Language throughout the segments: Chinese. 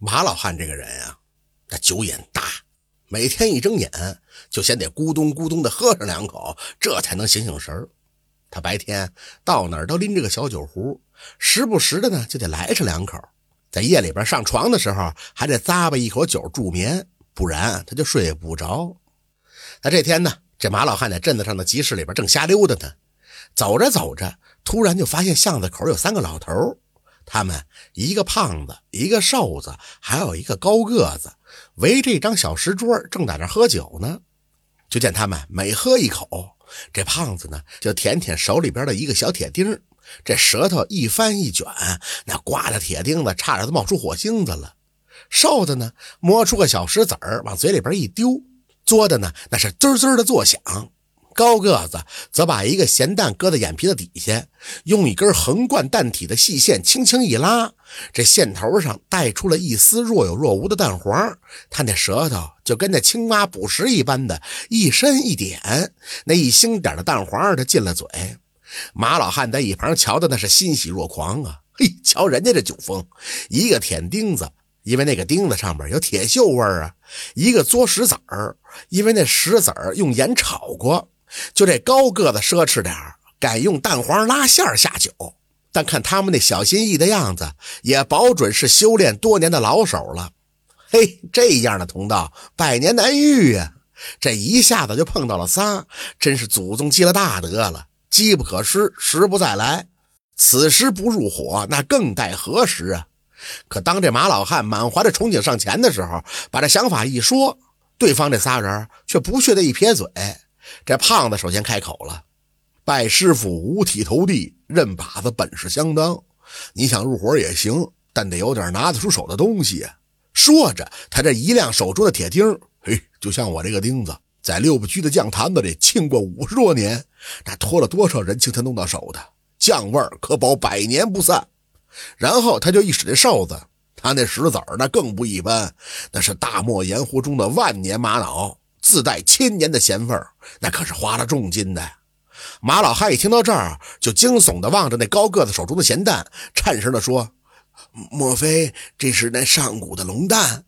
马老汉这个人啊，那酒瘾大，每天一睁眼就先得咕咚咕咚的喝上两口，这才能醒醒神他白天到哪儿都拎着个小酒壶，时不时的呢就得来上两口。在夜里边上床的时候，还得咂巴一口酒助眠，不然他就睡不着。那这天呢，这马老汉在镇子上的集市里边正瞎溜达呢，走着走着，突然就发现巷子口有三个老头。他们一个胖子，一个瘦子，还有一个高个子，围着一张小石桌，正在那喝酒呢。就见他们每喝一口，这胖子呢就舔舔手里边的一个小铁钉，这舌头一翻一卷，那刮的铁钉子差点都冒出火星子了。瘦子呢摸出个小石子儿，往嘴里边一丢，嘬的呢那是滋滋的作响。高个子则把一个咸蛋搁在眼皮子底下，用一根横贯蛋体的细线轻轻一拉，这线头上带出了一丝若有若无的蛋黄。他那舌头就跟那青蛙捕食一般的，一伸一点，那一星点的蛋黄就进了嘴。马老汉在一旁瞧的那是欣喜若狂啊！嘿，瞧人家这酒疯，一个舔钉子，因为那个钉子上面有铁锈味儿啊；一个嘬石子儿，因为那石子儿用盐炒过。就这高个子奢侈点敢用蛋黄拉馅下酒，但看他们那小心翼翼的样子，也保准是修炼多年的老手了。嘿，这样的同道，百年难遇呀！这一下子就碰到了仨，真是祖宗积了大德了。机不可失，时不再来。此时不入伙，那更待何时啊？可当这马老汉满怀着憧憬上前的时候，把这想法一说，对方这仨人却不屑的一撇嘴。这胖子首先开口了：“拜师傅五体投地，认把子本事相当。你想入伙也行，但得有点拿得出手的东西。”说着，他这一亮手中的铁钉，嘿，就像我这个钉子，在六部居的酱坛子里浸过五十多年，那托了多少人情才弄到手的，酱味儿可保百年不散。然后他就一使这哨子，他那石子儿那更不一般，那是大漠盐湖中的万年玛瑙。自带千年的咸味儿，那可是花了重金的。马老汉一听到这儿，就惊悚地望着那高个子手中的咸蛋，颤声地说：“莫非这是那上古的龙蛋？”“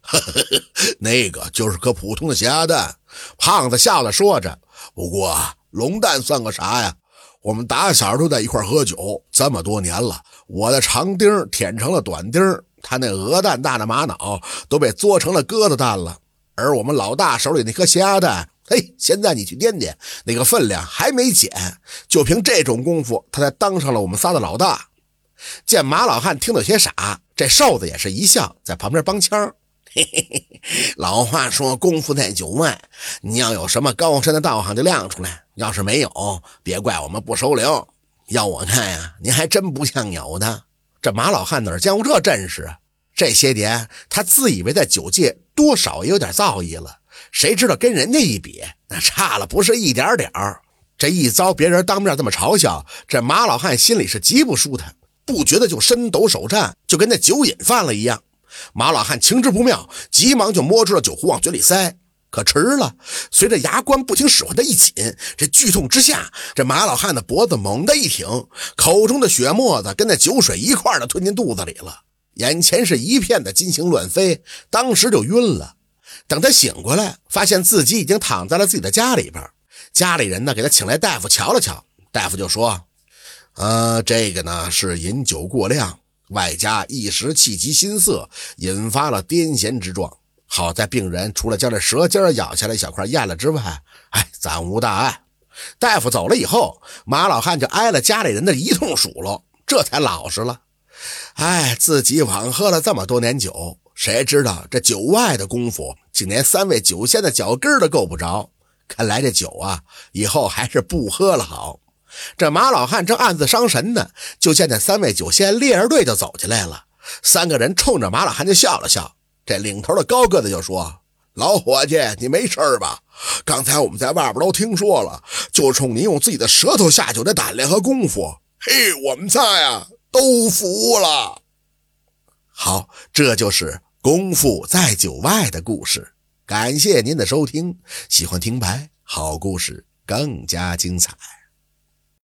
呵呵呵，那个就是颗普通的咸鸭蛋。”胖子笑了说着。“不过龙蛋算个啥呀？我们打小都在一块喝酒，这么多年了，我的长钉舔成了短钉，他那鹅蛋大的玛瑙都被嘬成了鸽子蛋了。”而我们老大手里那颗咸鸭蛋，嘿，现在你去掂掂，那个分量还没减。就凭这种功夫，他才当上了我们仨的老大。见马老汉听得有些傻，这瘦子也是一笑，在旁边帮腔。嘿嘿嘿，老话说功夫在九外，你要有什么高深的道行就亮出来，要是没有，别怪我们不收留。要我看呀，您还真不像有的。这马老汉哪见过这阵势啊？这些年，他自以为在酒界多少也有点造诣了，谁知道跟人家一比，那差了不是一点点儿。这一遭别人当面这么嘲笑，这马老汉心里是极不舒坦，不觉得就伸抖手颤，就跟那酒瘾犯了一样。马老汉情知不妙，急忙就摸出了酒壶往嘴里塞，可迟了。随着牙关不听使唤的一紧，这剧痛之下，这马老汉的脖子猛地一挺，口中的血沫子跟那酒水一块的吞进肚子里了。眼前是一片的金星乱飞，当时就晕了。等他醒过来，发现自己已经躺在了自己的家里边。家里人呢，给他请来大夫瞧了瞧，大夫就说：“呃，这个呢是饮酒过量，外加一时气急心色，引发了癫痫之状。好在病人除了将这舌尖咬下来一小块咽了之外，哎，暂无大碍。”大夫走了以后，马老汉就挨了家里人的一通数落，这才老实了。哎，自己枉喝了这么多年酒，谁知道这酒外的功夫，竟连三位酒仙的脚跟都够不着。看来这酒啊，以后还是不喝了好。这马老汉正暗自伤神呢，就见那三位酒仙列着队就走进来了。三个人冲着马老汉就笑了笑。这领头的高个子就说：“老伙计，你没事吧？刚才我们在外边都听说了，就冲你用自己的舌头下酒的胆量和功夫，嘿，我们仨呀。”都服了。好，这就是功夫在酒外的故事。感谢您的收听，喜欢听白好故事更加精彩。